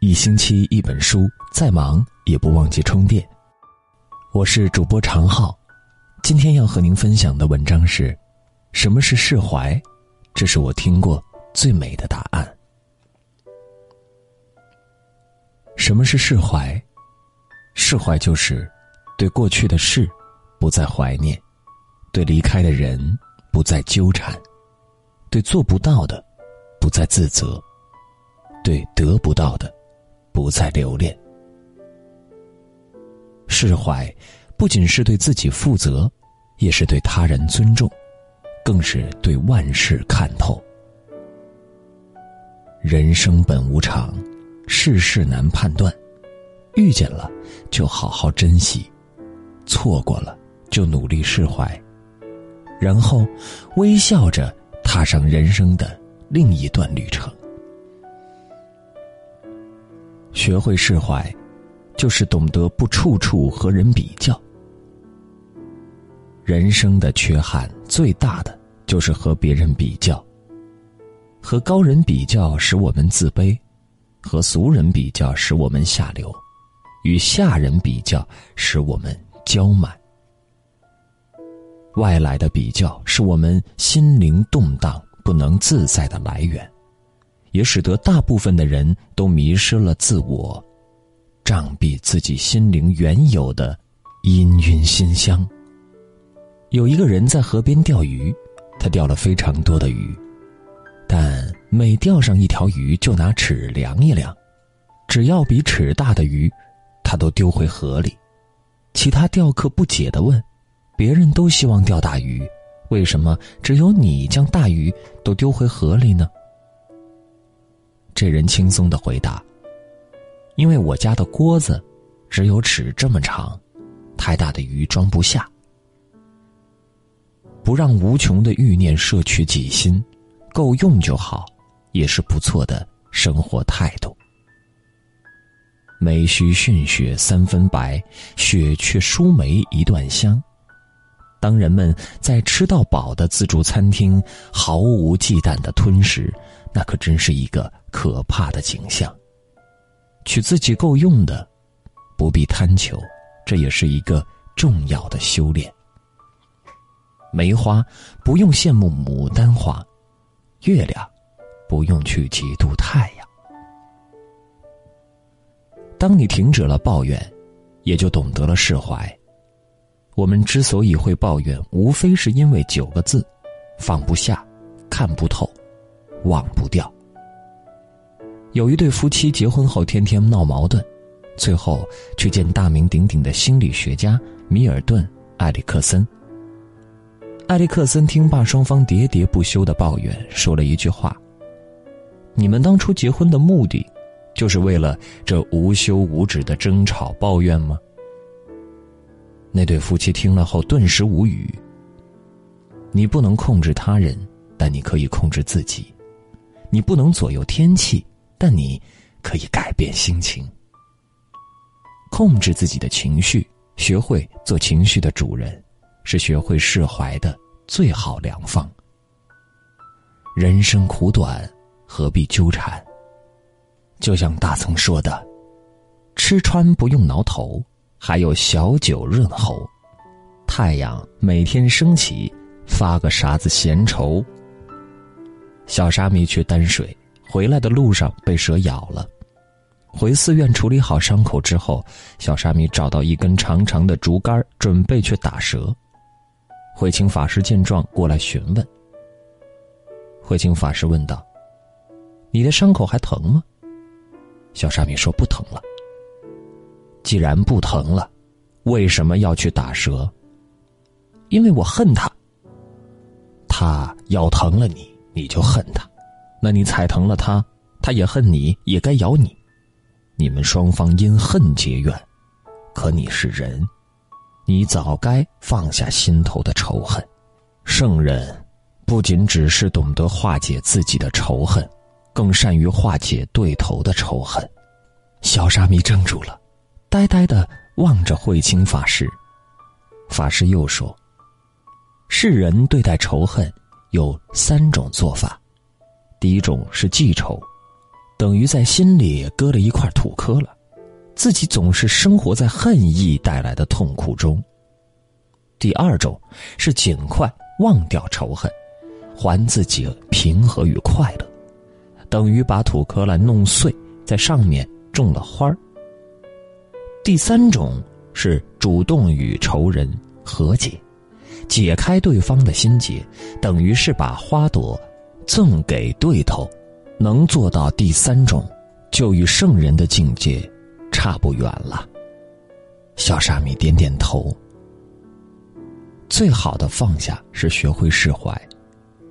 一星期一本书，再忙也不忘记充电。我是主播常浩，今天要和您分享的文章是：什么是释怀？这是我听过最美的答案。什么是释怀？释怀就是对过去的事不再怀念，对离开的人不再纠缠，对做不到的不再自责，对得不到的。不再留恋，释怀，不仅是对自己负责，也是对他人尊重，更是对万事看透。人生本无常，世事难判断，遇见了就好好珍惜，错过了就努力释怀，然后微笑着踏上人生的另一段旅程。学会释怀，就是懂得不处处和人比较。人生的缺憾最大的就是和别人比较。和高人比较使我们自卑，和俗人比较使我们下流，与下人比较使我们骄满。外来的比较是我们心灵动荡、不能自在的来源。也使得大部分的人都迷失了自我，障蔽自己心灵原有的氤氲馨香。有一个人在河边钓鱼，他钓了非常多的鱼，但每钓上一条鱼就拿尺量一量，只要比尺大的鱼，他都丢回河里。其他钓客不解的问：“别人都希望钓大鱼，为什么只有你将大鱼都丢回河里呢？”这人轻松的回答：“因为我家的锅子只有尺这么长，太大的鱼装不下。不让无穷的欲念摄取己心，够用就好，也是不错的生活态度。梅须逊雪三分白，雪却输梅一段香。当人们在吃到饱的自助餐厅毫无忌惮的吞食。”那可真是一个可怕的景象。取自己够用的，不必贪求，这也是一个重要的修炼。梅花不用羡慕牡丹花，月亮不用去嫉妒太阳。当你停止了抱怨，也就懂得了释怀。我们之所以会抱怨，无非是因为九个字：放不下，看不透。忘不掉。有一对夫妻结婚后天天闹矛盾，最后去见大名鼎鼎的心理学家米尔顿·埃里克森。埃里克森听罢双方喋喋不休的抱怨，说了一句话：“你们当初结婚的目的，就是为了这无休无止的争吵抱怨吗？”那对夫妻听了后顿时无语。你不能控制他人，但你可以控制自己。你不能左右天气，但你可以改变心情。控制自己的情绪，学会做情绪的主人，是学会释怀的最好良方。人生苦短，何必纠缠？就像大曾说的：“吃穿不用挠头，还有小酒润喉。太阳每天升起，发个啥子闲愁？”小沙弥去担水，回来的路上被蛇咬了。回寺院处理好伤口之后，小沙弥找到一根长长的竹竿，准备去打蛇。慧清法师见状过来询问。慧清法师问道：“你的伤口还疼吗？”小沙弥说：“不疼了。”既然不疼了，为什么要去打蛇？因为我恨他。他咬疼了你。你就恨他，那你踩疼了他，他也恨你，也该咬你。你们双方因恨结怨，可你是人，你早该放下心头的仇恨。圣人不仅只是懂得化解自己的仇恨，更善于化解对头的仇恨。小沙弥怔住了，呆呆的望着慧清法师。法师又说：“世人对待仇恨。”有三种做法，第一种是记仇，等于在心里搁了一块土坷了，自己总是生活在恨意带来的痛苦中。第二种是尽快忘掉仇恨，还自己平和与快乐，等于把土坷烂弄碎，在上面种了花儿。第三种是主动与仇人和解，解开对方的心结，等于是把花朵赠给对头。能做到第三种，就与圣人的境界差不远了。小沙弥点点头。最好的放下是学会释怀，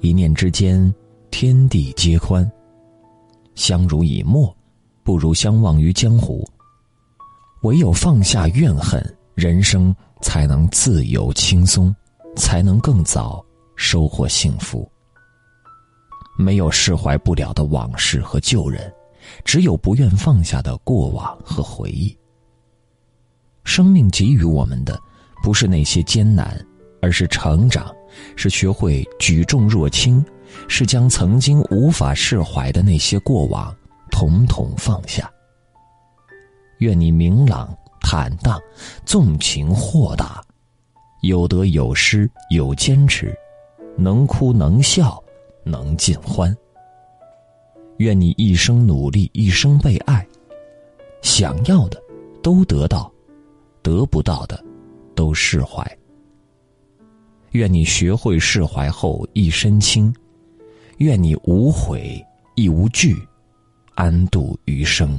一念之间，天地皆宽。相濡以沫，不如相忘于江湖。唯有放下怨恨，人生才能自由轻松，才能更早收获幸福。没有释怀不了的往事和旧人，只有不愿放下的过往和回忆。生命给予我们的，不是那些艰难，而是成长，是学会举重若轻，是将曾经无法释怀的那些过往，统统放下。愿你明朗坦荡，纵情豁达，有得有失有坚持，能哭能笑。能尽欢。愿你一生努力，一生被爱，想要的都得到，得不到的都释怀。愿你学会释怀后一身轻，愿你无悔亦无惧，安度余生。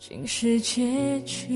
竟是结局。